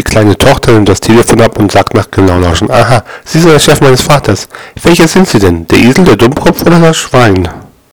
Die kleine Tochter nimmt das Telefon ab und sagt nach genau lauschen. Aha, Sie sind der Chef meines Vaters. Welcher sind Sie denn? Der Esel, der Dummkopf oder das Schwein?